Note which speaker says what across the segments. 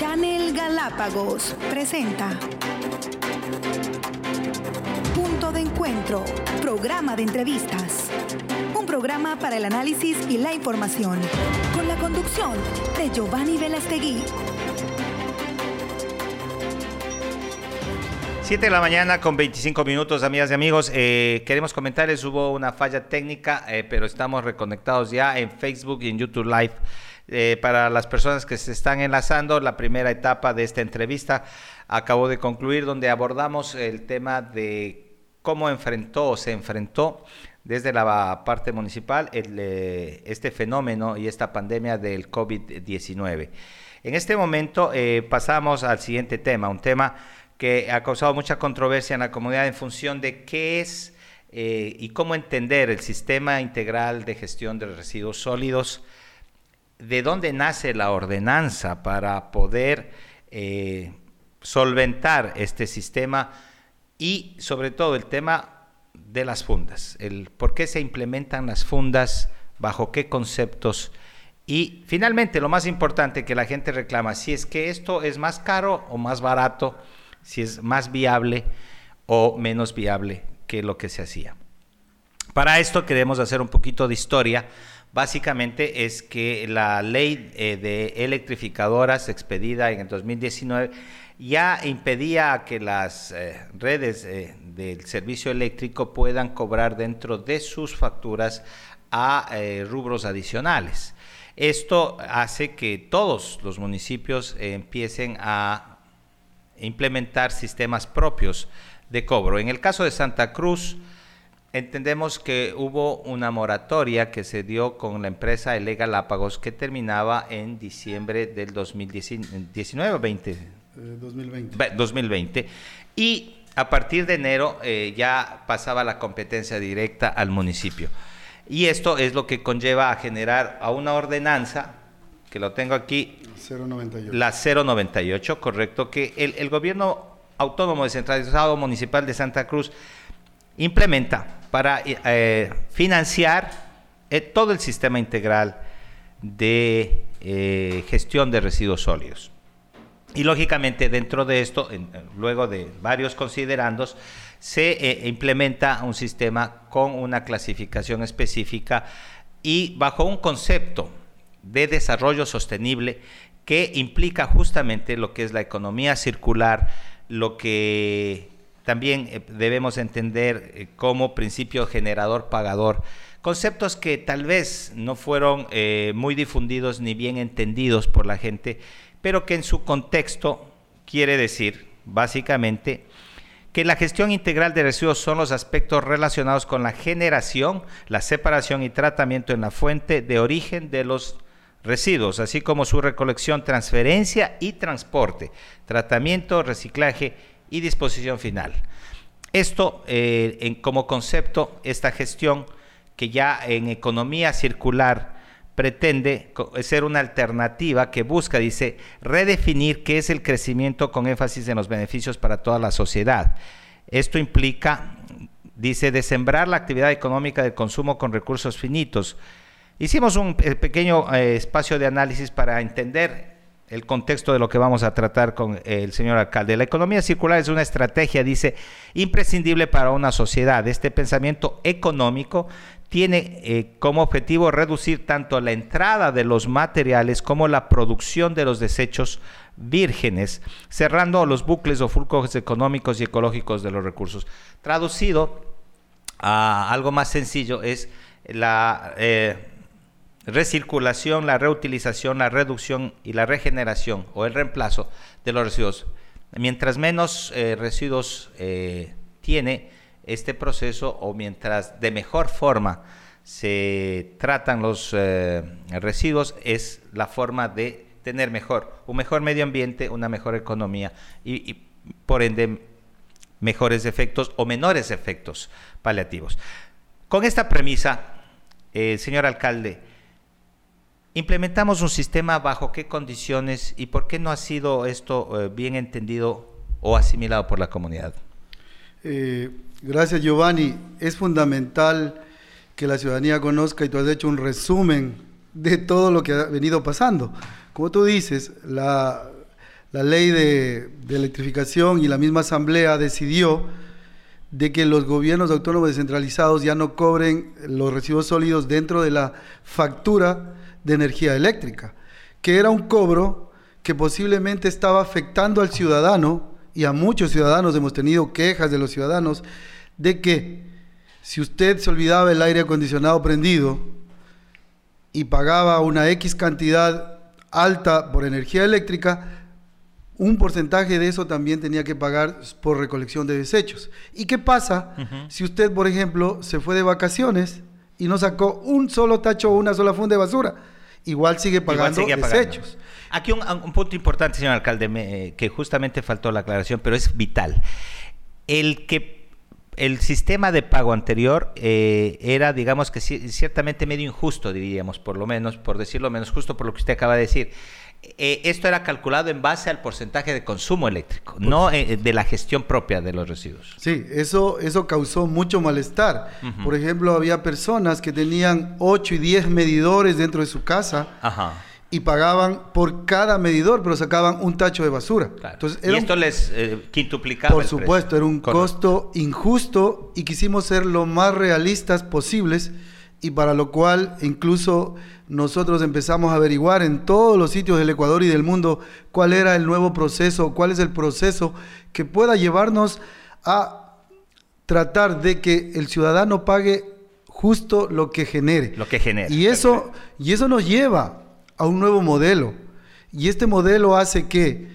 Speaker 1: Channel Galápagos presenta Punto de Encuentro, programa de entrevistas. Un programa para el análisis y la información, con la conducción de Giovanni Velastegui.
Speaker 2: 7 de la mañana con 25 minutos, amigas y amigos. Eh, queremos comentarles, hubo una falla técnica, eh, pero estamos reconectados ya en Facebook y en YouTube Live. Eh, para las personas que se están enlazando, la primera etapa de esta entrevista acabó de concluir, donde abordamos el tema de cómo enfrentó o se enfrentó desde la parte municipal este fenómeno y esta pandemia del COVID-19. En este momento pasamos al siguiente tema, un tema que ha causado mucha controversia en la comunidad en función de qué es eh, y cómo entender el sistema integral de gestión de residuos sólidos, de dónde nace la ordenanza para poder eh, solventar este sistema y sobre todo el tema de las fundas, el por qué se implementan las fundas, bajo qué conceptos y finalmente lo más importante que la gente reclama, si es que esto es más caro o más barato si es más viable o menos viable que lo que se hacía. Para esto queremos hacer un poquito de historia. Básicamente es que la ley eh, de electrificadoras expedida en el 2019 ya impedía que las eh, redes eh, del servicio eléctrico puedan cobrar dentro de sus facturas a rubros adicionales. Esto hace que todos los municipios empiecen a implementar sistemas propios de cobro. En el caso de Santa Cruz, entendemos que hubo una moratoria que se dio con la empresa Ele Galápagos que terminaba en diciembre del 2019 20. 2020. 2020. Y a partir de enero eh, ya pasaba la competencia directa al municipio. Y esto es lo que conlleva a generar a una ordenanza que lo tengo aquí. 098. La 098, correcto, que el, gobierno autónomo descentralizado municipal de Santa Cruz implementa para eh, financiar eh, todo el sistema integral de eh, gestión de residuos sólidos. Y lógicamente dentro de esto, luego de varios considerandos, se implementa un sistema con una clasificación específica y bajo un concepto de desarrollo sostenible que implica justamente lo que es la economía circular, lo que también eh, debemos entender eh, como principio generador pagador, conceptos que tal vez no fueron eh, muy difundidos ni bien entendidos por la gente, pero que en su contexto quiere decir básicamente que la gestión integral de residuos son los aspectos relacionados con la generación, la separación y tratamiento en la fuente de origen de los residuos, así como su recolección, transferencia y transporte, tratamiento, reciclaje y disposición final. Esto eh, en, como concepto, esta gestión que ya en economía circular pretende ser una alternativa que busca, dice, redefinir qué es el crecimiento con énfasis en los beneficios para toda la sociedad. Esto implica, dice, de sembrar la actividad económica del consumo con recursos finitos, Hicimos un pequeño eh, espacio de análisis para entender el contexto de lo que vamos a tratar con el señor alcalde. La economía circular es una estrategia, dice, imprescindible para una sociedad. Este pensamiento económico tiene eh, como objetivo reducir tanto la entrada de los materiales como la producción de los desechos vírgenes, cerrando los bucles o flujos económicos y ecológicos de los recursos. Traducido a algo más sencillo es la... Eh, recirculación, la reutilización, la reducción y la regeneración o el reemplazo de los residuos. Mientras menos eh, residuos eh, tiene este proceso o mientras de mejor forma se tratan los eh, residuos, es la forma de tener mejor, un mejor medio ambiente, una mejor economía y, y por ende mejores efectos o menores efectos paliativos. Con esta premisa, señor alcalde, implementamos un sistema bajo qué condiciones y por qué no ha sido esto eh, bien entendido o asimilado por la comunidad.
Speaker 3: Eh, gracias Giovanni. Es fundamental que la ciudadanía conozca y tú has hecho un resumen de todo lo que ha venido pasando. Como tú dices, la, la ley de, electrificación y la misma asamblea decidió de que los gobiernos autónomos descentralizados ya no cobren los residuos sólidos dentro de la factura de energía eléctrica, que era un cobro que posiblemente estaba afectando al ciudadano, y a muchos ciudadanos hemos tenido quejas de los ciudadanos, de que si usted se olvidaba el aire acondicionado prendido y pagaba una X cantidad alta por energía eléctrica, un porcentaje de eso también tenía que pagar por recolección de desechos. ¿Y qué pasa si usted, por ejemplo, se fue de vacaciones y no sacó un solo tacho o una sola funda de basura? Igual sigue pagando desechos.
Speaker 2: Aquí un, punto importante, señor alcalde, que justamente faltó la aclaración, pero es vital. El que el sistema de pago anterior eh, era, digamos que ciertamente medio injusto, diríamos, por lo menos, por decirlo menos justo por lo que usted acaba de decir. Eh, esto era calculado en base al porcentaje de consumo eléctrico, no eh, de la gestión propia de los residuos.
Speaker 3: Sí, eso, eso causó mucho malestar. Por ejemplo, había personas que tenían 8 y 10 medidores dentro de su casa. Ajá y pagaban por cada medidor, pero sacaban un tacho de basura.
Speaker 2: Entonces, y esto les eh, quintuplicaba.
Speaker 3: Por supuesto, era un costo injusto y quisimos ser lo más realistas posibles y para lo cual incluso nosotros empezamos a averiguar en todos los sitios del Ecuador y del mundo cuál era el nuevo proceso, cuál es el proceso que pueda llevarnos a tratar de que el ciudadano pague justo lo que genere.
Speaker 2: Lo que genere.
Speaker 3: Y eso, y eso nos lleva a un nuevo modelo. Y este modelo hace que,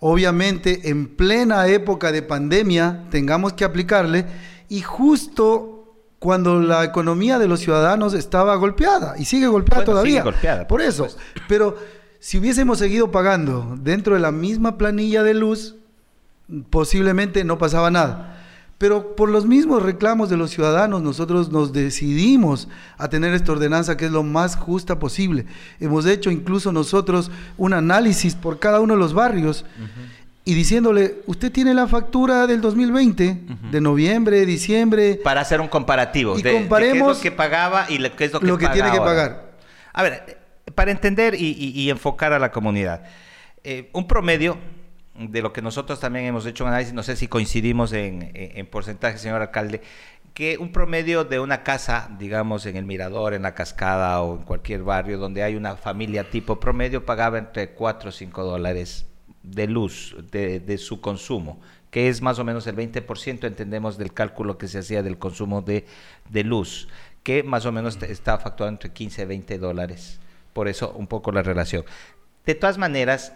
Speaker 3: obviamente, en plena época de pandemia, tengamos que aplicarle y justo cuando la economía de los ciudadanos estaba golpeada y sigue golpeada todavía. golpeada, por, eso. Pero si hubiésemos seguido pagando dentro de la misma planilla de luz, posiblemente no pasaba nada. Pero por los mismos reclamos de los ciudadanos, nosotros nos decidimos a tener esta ordenanza que es lo más justa posible. Hemos hecho incluso nosotros un análisis por cada uno de los barrios y diciéndole, usted tiene la factura del 2020, de noviembre, diciembre.
Speaker 2: Para hacer un comparativo.
Speaker 3: Y comparemos
Speaker 2: qué es lo que pagaba y qué es lo que,
Speaker 3: lo que tiene que pagar.
Speaker 2: A ver, para entender y, enfocar a la comunidad. Eh, un promedio de lo que nosotros también hemos hecho un análisis, no sé si coincidimos en, porcentaje, señor alcalde, que un promedio de una casa, digamos, en el Mirador, en la Cascada o en cualquier barrio donde hay una familia tipo promedio, pagaba entre 4 o 5 dólares de luz, de, su consumo, que es más o menos el 20%, entendemos, del cálculo que se hacía del consumo de, de luz, que más o menos está facturado entre 15 y 20 dólares. Por eso un poco la relación. De todas maneras,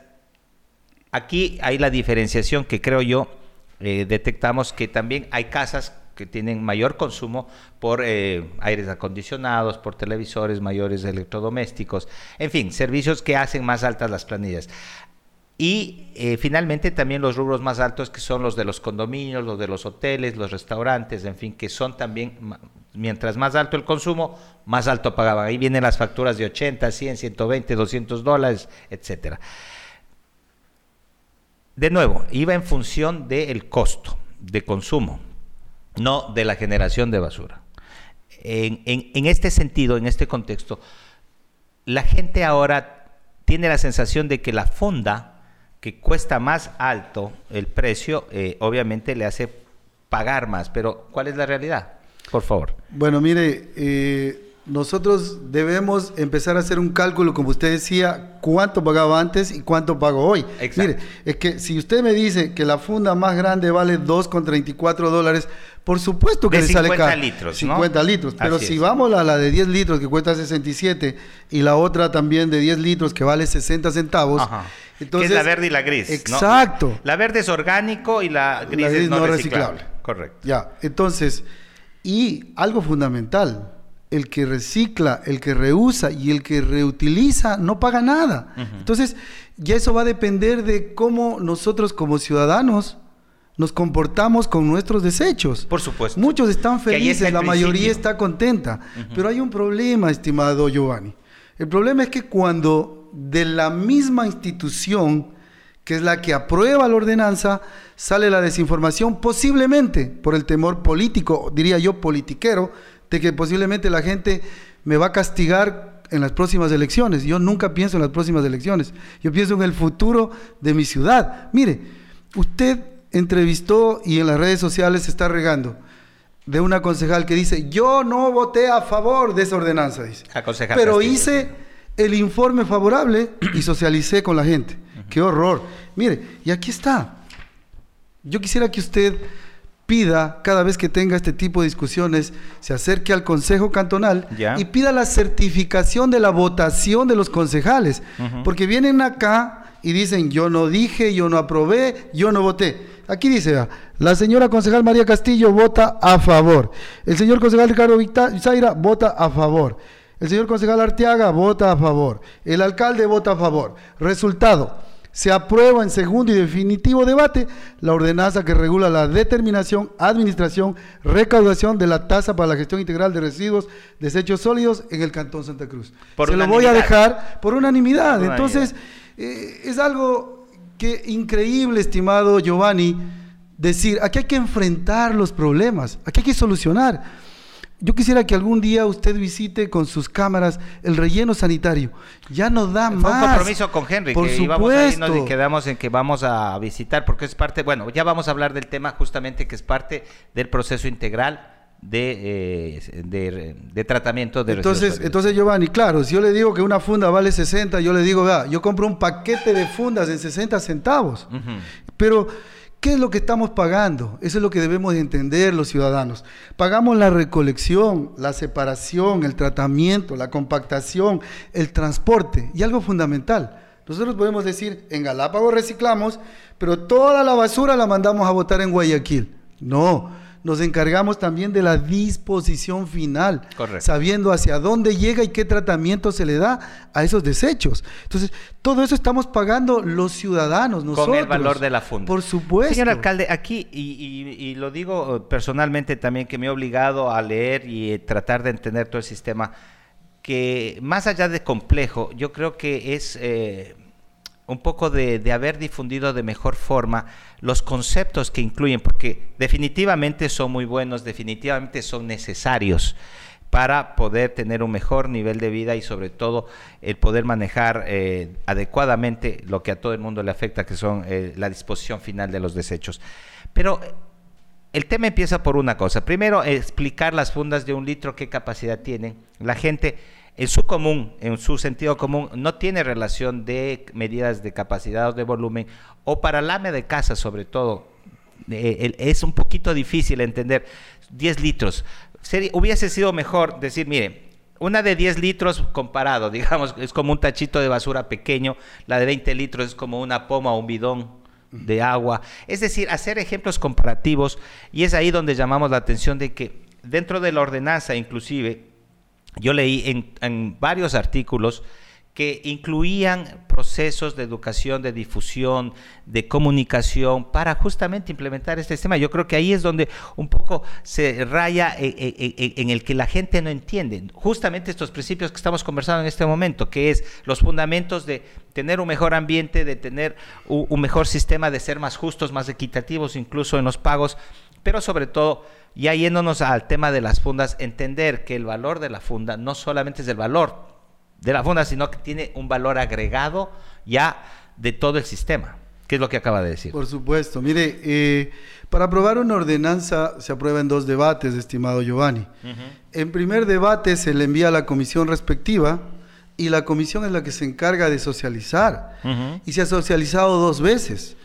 Speaker 2: Aquí hay la diferenciación que creo yo eh, detectamos que también hay casas que tienen mayor consumo por eh, aires acondicionados, por televisores mayores electrodomésticos, en fin, servicios que hacen más altas las planillas. Y eh, finalmente también los rubros más altos que son los de los condominios, los de los hoteles, los restaurantes, en fin, que son también, mientras más alto el consumo, más alto pagaban. Ahí vienen las facturas de 80, 100, 120, 200 dólares, etcétera de nuevo, iba en función del costo de consumo, no de la generación de basura. En, este sentido, en este contexto, la gente ahora tiene la sensación de que la fonda, que cuesta más alto el precio, eh, obviamente le hace pagar más. Pero, ¿cuál es la realidad? Por favor.
Speaker 3: Bueno, mire, eh, nosotros debemos empezar a hacer un cálculo, como usted decía, cuánto pagaba antes y cuánto pago hoy. Mire, es que si usted me dice que la funda más grande vale 2,34 dólares, por supuesto que le sale caro.
Speaker 2: 50 litros,
Speaker 3: 50 litros. Pero si vamos a la de 10 litros que cuesta 67 y la otra también de 10 litros que vale 60 centavos.
Speaker 2: Entonces, que es la verde y la gris.
Speaker 3: Exacto.
Speaker 2: La verde es orgánico y la gris, es no, reciclable.
Speaker 3: Correcto. Ya, entonces, y algo fundamental el que recicla, el que reusa y el que reutiliza no paga nada. Entonces, ya eso va a depender de cómo nosotros como ciudadanos nos comportamos con nuestros desechos.
Speaker 2: Por supuesto.
Speaker 3: Muchos están felices, la mayoría está contenta, pero hay un problema, estimado Giovanni. El problema es que cuando de la misma institución, que es la que aprueba la ordenanza, sale la desinformación, posiblemente por el temor político, diría yo politiquero, de que posiblemente la gente me va a castigar en las próximas elecciones. Yo nunca pienso en las próximas elecciones. Yo pienso en el futuro de mi ciudad. Mire, usted entrevistó y en las redes sociales se está regando de una concejal que dice, yo no voté a favor de esa ordenanza, dice. Pero hice el informe favorable y socialicé con la gente. Qué horror. Mire, y aquí está. Yo quisiera que usted pida, cada vez que tenga este tipo de discusiones, se acerque al Consejo Cantonal y pida la certificación de la votación de los concejales. Porque vienen acá y dicen, yo no dije, yo no aprobé, yo no voté. Aquí dice, la señora concejal María Castillo vota a favor. El señor concejal Ricardo Zaira vota a favor. El señor concejal Arteaga vota a favor. El alcalde vota a favor. Resultado se aprueba en segundo y definitivo debate la ordenanza que regula la determinación, administración, recaudación de la tasa para la gestión integral de residuos, desechos sólidos en el Cantón Santa Cruz. Se lo voy a dejar por unanimidad. Entonces, eh, es algo que increíble, estimado Giovanni, decir, aquí hay que enfrentar los problemas, aquí hay que solucionar. Yo quisiera que algún día usted visite con sus cámaras el relleno sanitario. Ya no da más.
Speaker 2: Fue un compromiso con Henry, Por que supuesto. y quedamos en que vamos a visitar, porque es parte, bueno, ya vamos a hablar del tema justamente que es parte del proceso integral de, eh, de, tratamiento de
Speaker 3: entonces entonces Giovanni claro si yo le digo que una funda vale 60 yo le digo vea yo compro un paquete de fundas en 60 centavos pero ¿Qué es lo que estamos pagando? Eso es lo que debemos de entender los ciudadanos. Pagamos la recolección, la separación, el tratamiento, la compactación, el transporte y algo fundamental. Nosotros podemos decir, en Galápagos reciclamos, pero toda la basura la mandamos a botar en Guayaquil. No, nos encargamos también de la disposición final, sabiendo hacia dónde llega y qué tratamiento se le da a esos desechos. Entonces, todo eso estamos pagando los ciudadanos, nosotros.
Speaker 2: Con el valor de la funda.
Speaker 3: Por supuesto.
Speaker 2: Señor alcalde, aquí, y, lo digo eh, personalmente también, que me he obligado a leer y eh, tratar de entender todo el sistema, que más allá de complejo, yo creo que es... Eh, un poco de, haber difundido de mejor forma los conceptos que incluyen, porque definitivamente son muy buenos, definitivamente son necesarios para poder tener un mejor nivel de vida y sobre todo el poder manejar eh, adecuadamente lo que a todo el mundo le afecta, que son eh, la disposición final de los desechos. Pero el tema empieza por una cosa. Primero, explicar las fundas de un litro, qué capacidad tienen. La gente en su común, en su sentido común, no tiene relación de medidas de capacidad o de volumen, o para AME de casa sobre todo, eh, es un poquito difícil entender 10 litros. hubiese sido mejor decir, mire, una de 10 litros comparado, digamos, es como un tachito de basura pequeño, la de 20 litros es como una poma o un bidón de agua. Es decir, hacer ejemplos comparativos y es ahí donde llamamos la atención de que dentro de la ordenanza inclusive yo leí en, varios artículos que incluían procesos de educación, de difusión, de comunicación para justamente implementar este sistema. Yo creo que ahí es donde un poco se raya eh, eh, eh, en, el que la gente no entiende. Justamente estos principios que estamos conversando en este momento, que es los fundamentos de tener un mejor ambiente, de tener un mejor sistema, de ser más justos, más equitativos, incluso en los pagos, pero sobre todo ya yéndonos al tema de las fundas, entender que el valor de la funda no solamente es el valor de la funda, sino que tiene un valor agregado ya de todo el sistema, que es lo que acaba de decir.
Speaker 3: Por supuesto. Mire, eh, para aprobar una ordenanza se aprueba en dos debates, estimado Giovanni. En primer debate se le envía a la comisión respectiva y la comisión es la que se encarga de socializar. Y se ha socializado dos veces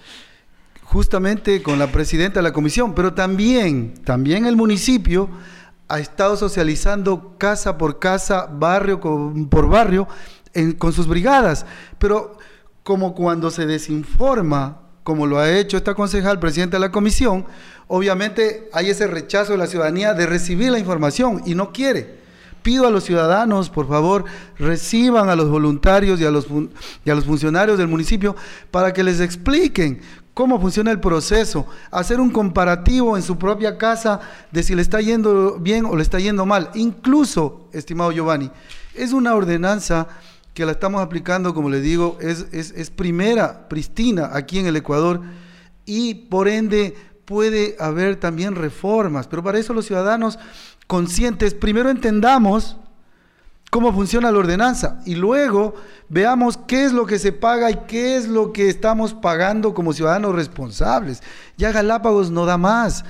Speaker 3: justamente con la presidenta de la comisión, pero también, también el municipio ha estado socializando casa por casa, barrio por barrio, con sus brigadas. Pero como cuando se desinforma, como lo ha hecho esta concejal, presidenta de la comisión, obviamente hay ese rechazo de la ciudadanía de recibir la información y no quiere. Pido a los ciudadanos, por favor, reciban a los voluntarios y a los, y a los funcionarios del municipio para que les expliquen cómo funciona el proceso, hacer un comparativo en su propia casa de si le está yendo bien o le está yendo mal. Incluso, estimado Giovanni, es una ordenanza que la estamos aplicando, como le digo, es, es, primera, pristina aquí en el Ecuador y por ende puede haber también reformas, pero para eso los ciudadanos conscientes, primero entendamos cómo funciona la ordenanza y luego veamos qué es lo que se paga y qué es lo que estamos pagando como ciudadanos responsables. Ya Galápagos no da más.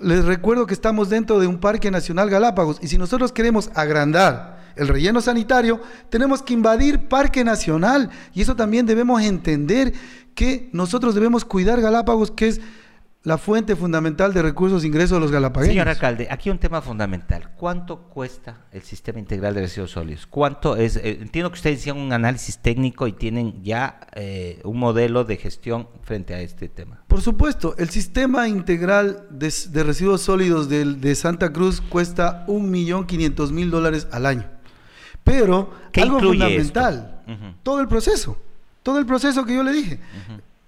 Speaker 3: Les recuerdo que estamos dentro de un Parque Nacional Galápagos y si nosotros queremos agrandar el relleno sanitario, tenemos que invadir Parque Nacional y eso también debemos entender que nosotros debemos cuidar Galápagos, que es la fuente fundamental de recursos e ingresos de los galapagueños.
Speaker 2: Señor alcalde, aquí un tema fundamental. ¿Cuánto cuesta el sistema integral de residuos sólidos? ¿Cuánto es? Eh, entiendo que ustedes hicieron un análisis técnico y tienen ya eh, un modelo de gestión frente a este tema.
Speaker 3: Por supuesto, el sistema integral de, residuos sólidos de, Santa Cruz cuesta un millón quinientos mil dólares al año. Pero algo fundamental, todo el proceso, todo el proceso que yo le dije,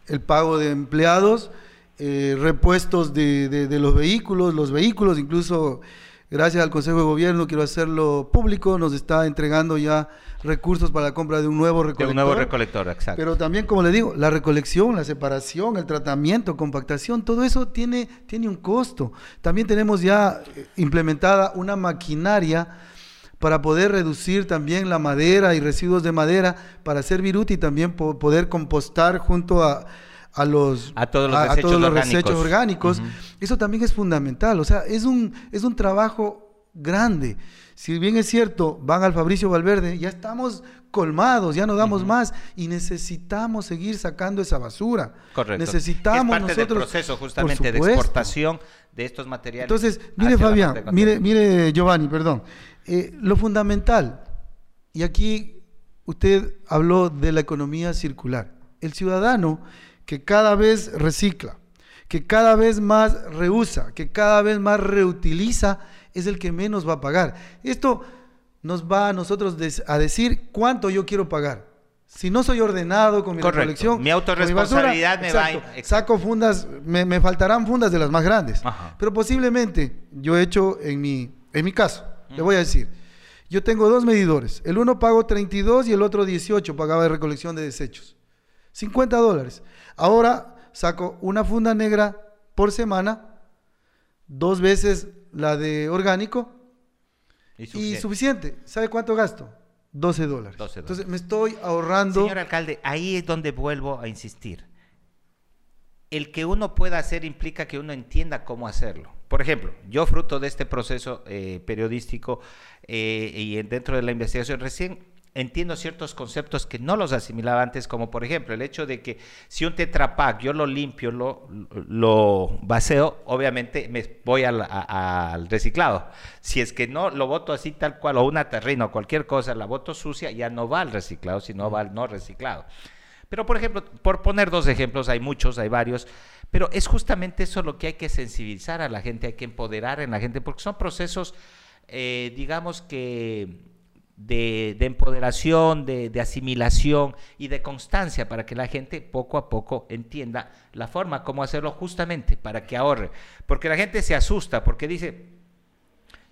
Speaker 3: el pago de empleados, eh, repuestos de, los vehículos, los vehículos, incluso gracias al Consejo de Gobierno, quiero hacerlo público, nos está entregando ya recursos para la compra de un nuevo recolector.
Speaker 2: un nuevo recolector, exacto.
Speaker 3: Pero también, como le digo, la recolección, la separación, el tratamiento, compactación, todo eso tiene, tiene un costo. También tenemos ya eh, implementada una maquinaria para poder reducir también la madera y residuos de madera para hacer viruti y también poder compostar junto a a los,
Speaker 2: a todos los, desechos,
Speaker 3: orgánicos. Eso también es fundamental. O sea, es un, es un trabajo grande. Si bien es cierto, van al Fabricio Valverde, ya estamos colmados, ya no damos más y necesitamos seguir sacando esa basura.
Speaker 2: Correcto.
Speaker 3: Necesitamos
Speaker 2: es parte
Speaker 3: nosotros,
Speaker 2: del proceso justamente de exportación de estos materiales.
Speaker 3: Entonces, mire Fabián, mire, mire Giovanni, perdón. Eh, lo fundamental, y aquí usted habló de la economía circular. El ciudadano que cada vez recicla, que cada vez más reusa, que cada vez más reutiliza, es el que menos va a pagar. Esto nos va a nosotros a decir cuánto yo quiero pagar. Si no soy ordenado con mi recolección,
Speaker 2: mi autorresponsabilidad me va a...
Speaker 3: Saco fundas, me, faltarán fundas de las más grandes. Pero posiblemente, yo he hecho en mi, en mi caso, le voy a decir, yo tengo dos medidores. El uno pago 32 y el otro 18 pagaba de recolección de desechos. 50 dólares. Ahora saco una funda negra por semana, dos veces la de orgánico y suficiente. ¿Sabe cuánto gasto? 12 dólares. Entonces me estoy ahorrando.
Speaker 2: Señor alcalde, ahí es donde vuelvo a insistir. El que uno pueda hacer implica que uno entienda cómo hacerlo. Por ejemplo, yo fruto de este proceso eh, periodístico eh, y dentro de la investigación recién entiendo ciertos conceptos que no los asimilaba antes, como por ejemplo el hecho de que si un tetrapack yo lo limpio, lo, lo vaceo, obviamente me voy al, al, reciclado. Si es que no lo voto así tal cual, o una terrina o cualquier cosa, la voto sucia, ya no va al reciclado, sino va al no reciclado. Pero por ejemplo, por poner dos ejemplos, hay muchos, hay varios, pero es justamente eso lo que hay que sensibilizar a la gente, hay que empoderar en la gente, porque son procesos, eh, digamos que de, empoderación, de, asimilación y de constancia para que la gente poco a poco entienda la forma como hacerlo justamente para que ahorre. Porque la gente se asusta porque dice,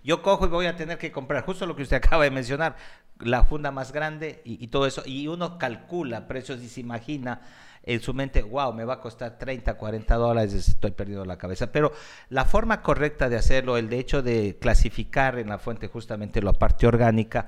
Speaker 2: yo cojo y voy a tener que comprar justo lo que usted acaba de mencionar, la funda más grande y, y todo eso, y uno calcula precios y se imagina en su mente, wow, me va a costar 30, 40 dólares, estoy perdiendo la cabeza. Pero la forma correcta de hacerlo, el de hecho de clasificar en la fuente justamente la parte orgánica,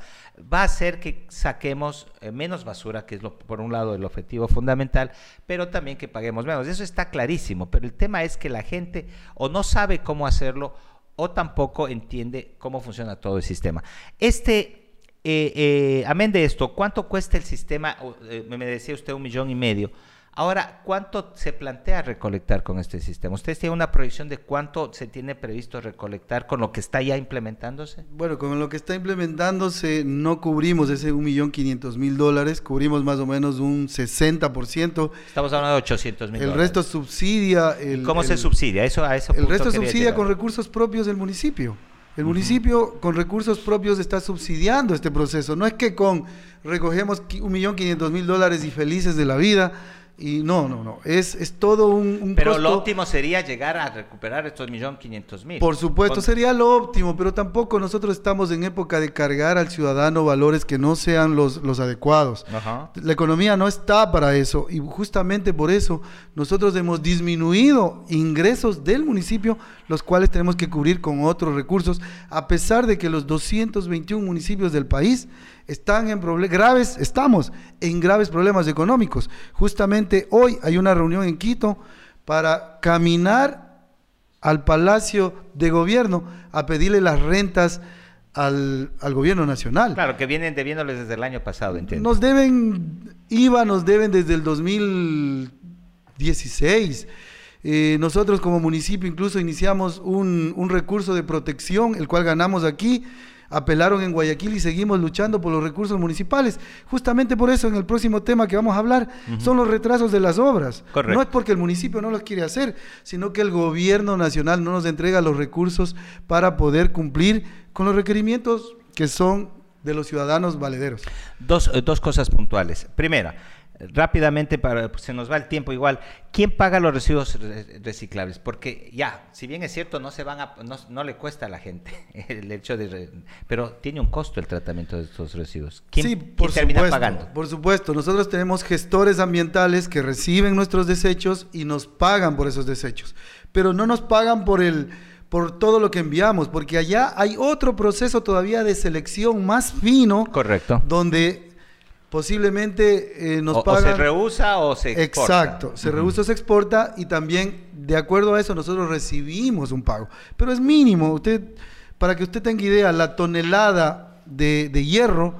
Speaker 2: va a hacer que saquemos eh, menos basura, que es por un lado el objetivo fundamental, pero también que paguemos menos. Eso está clarísimo, pero el tema es que la gente o no sabe cómo hacerlo o tampoco entiende cómo funciona todo el sistema. Este eh, eh, amén de esto, ¿cuánto cuesta el sistema? me decía usted un millón y medio. Ahora, ¿cuánto se plantea recolectar con este sistema? ¿Ustedes tienen una proyección de cuánto se tiene previsto recolectar con lo que está ya implementándose?
Speaker 3: Bueno, con lo que está implementándose no cubrimos ese 1.500.000 dólares, cubrimos más o menos un 60%.
Speaker 2: Estamos hablando de 800 mil
Speaker 3: El resto subsidia.
Speaker 2: El, ¿Cómo se subsidia? Eso, a eso
Speaker 3: el resto subsidia con recursos propios del municipio. El municipio con recursos propios está subsidiando este proceso. No es que con recogemos un millón quinientos mil dólares y felices de la vida Y no, no, no. Es, es todo un, un
Speaker 2: Pero
Speaker 3: costo.
Speaker 2: lo óptimo sería llegar a recuperar estos millón quinientos mil.
Speaker 3: Por supuesto,
Speaker 2: Con-
Speaker 3: sería lo óptimo, pero tampoco nosotros estamos en época de cargar al ciudadano valores que no sean los, los adecuados.
Speaker 2: Ajá.
Speaker 3: La economía no está para eso y justamente por eso nosotros hemos disminuido ingresos del municipio, los cuales tenemos que cubrir con otros recursos, a pesar de que los 221 municipios del país están en proble- graves, estamos en graves problemas económicos. Justamente hoy hay una reunión en Quito para caminar al Palacio de Gobierno a pedirle las rentas al, al gobierno nacional.
Speaker 2: Claro, que vienen debiéndoles desde el año pasado, entiendo.
Speaker 3: Nos deben, IVA nos deben desde el 2016. Eh, nosotros como municipio incluso iniciamos un, un recurso de protección, el cual ganamos aquí. Apelaron en Guayaquil y seguimos luchando por los recursos municipales. Justamente por eso en el próximo tema que vamos a hablar son los retrasos de las obras.
Speaker 2: Correcto.
Speaker 3: No es porque el municipio no los quiere hacer, sino que el gobierno nacional no nos entrega los recursos para poder cumplir con los requerimientos que son de los ciudadanos valederos.
Speaker 2: Dos, eh, dos cosas puntuales. Primera, rápidamente, para, pues, se nos va el tiempo igual. ¿Quién paga los residuos re- reciclables? Porque ya, si bien es cierto, no se van a, no, no le cuesta a la gente el hecho de, pero tiene un costo el tratamiento de estos residuos. ¿Quién,
Speaker 3: sí,
Speaker 2: quién
Speaker 3: por
Speaker 2: termina
Speaker 3: supuesto,
Speaker 2: pagando?
Speaker 3: Por supuesto, nosotros tenemos gestores ambientales que reciben nuestros desechos y nos pagan por esos desechos, pero no nos pagan por el por todo lo que enviamos, porque allá hay otro proceso todavía de selección más fino,
Speaker 2: Correcto.
Speaker 3: donde posiblemente eh, nos
Speaker 2: o, o
Speaker 3: pagan
Speaker 2: se rehúsa o se exporta.
Speaker 3: Exacto, se rehúsa o se exporta y también de acuerdo a eso nosotros recibimos un pago, pero es mínimo. Usted, para que usted tenga idea, la tonelada de, de hierro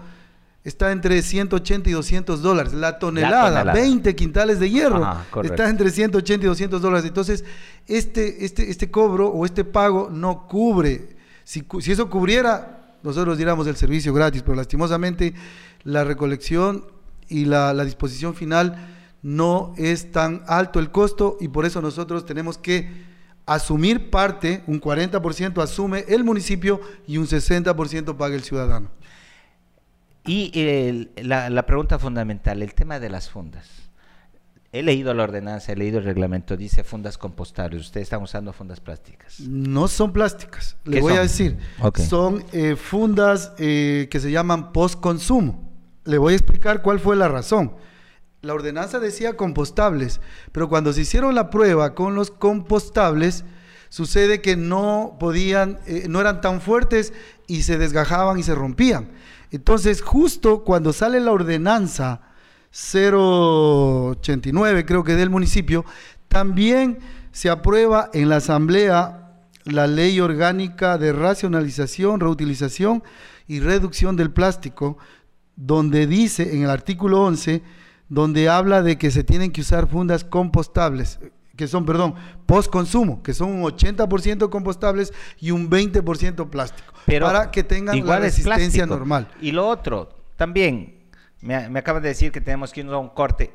Speaker 3: está entre 180 y 200 dólares. La tonelada,
Speaker 2: tonelada.
Speaker 3: 20 quintales de hierro,
Speaker 2: Ajá,
Speaker 3: está entre 180 y 200 dólares. Entonces, este, este, este cobro o este pago no cubre. Si, si eso cubriera, nosotros diéramos el servicio gratis, pero lastimosamente la recolección y la, la disposición final no es tan alto el costo y por eso nosotros tenemos que asumir parte, un 40% asume el municipio y un 60% paga el ciudadano.
Speaker 2: Y el- la, la pregunta fundamental, el tema de las fundas. He leído la ordenanza, he leído el reglamento, dice fundas compostables. Ustedes están usando fundas plásticas.
Speaker 3: No son plásticas, le
Speaker 2: ¿Qué
Speaker 3: voy a decir. Son eh, fundas eh, que se llaman post-consumo. Le voy a explicar cuál fue la razón. La ordenanza decía compostables, pero cuando se hicieron la prueba con los compostables, sucede que no podían, eh, no eran tan fuertes y se desgajaban y se rompían. Entonces, justo cuando sale la ordenanza 089, creo que del municipio, también se aprueba en la asamblea la ley orgánica de racionalización, reutilización y reducción del plástico, donde dice en el artículo 11, donde habla de que se tienen que usar fundas compostables, que son, perdón, post-consumo, que son un 80% compostables y un 20% plástico,
Speaker 2: Pero
Speaker 3: para que tengan la
Speaker 2: igual es
Speaker 3: resistencia normal.
Speaker 2: Y lo otro, también, me, me acaban de decir que tenemos que irnos a un corte.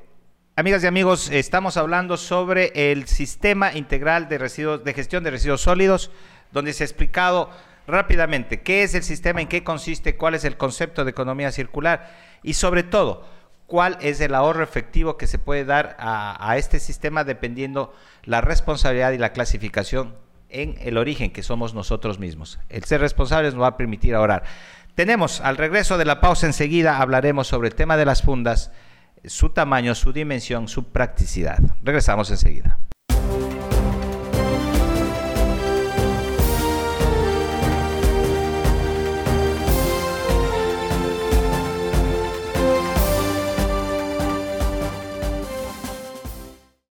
Speaker 2: Amigas y amigos, estamos hablando sobre el sistema integral de residuos, de gestión de residuos sólidos, donde se ha explicado rápidamente qué es el sistema, en qué consiste, cuál es el concepto de economía circular y sobre todo, cuál es el ahorro efectivo que se puede dar a, este sistema dependiendo la responsabilidad y la clasificación en el origen que somos nosotros mismos. El ser responsables nos va a permitir ahorrar. Tenemos al regreso de la pausa enseguida hablaremos sobre el tema de las fundas, su tamaño, su dimensión, su practicidad. Regresamos enseguida.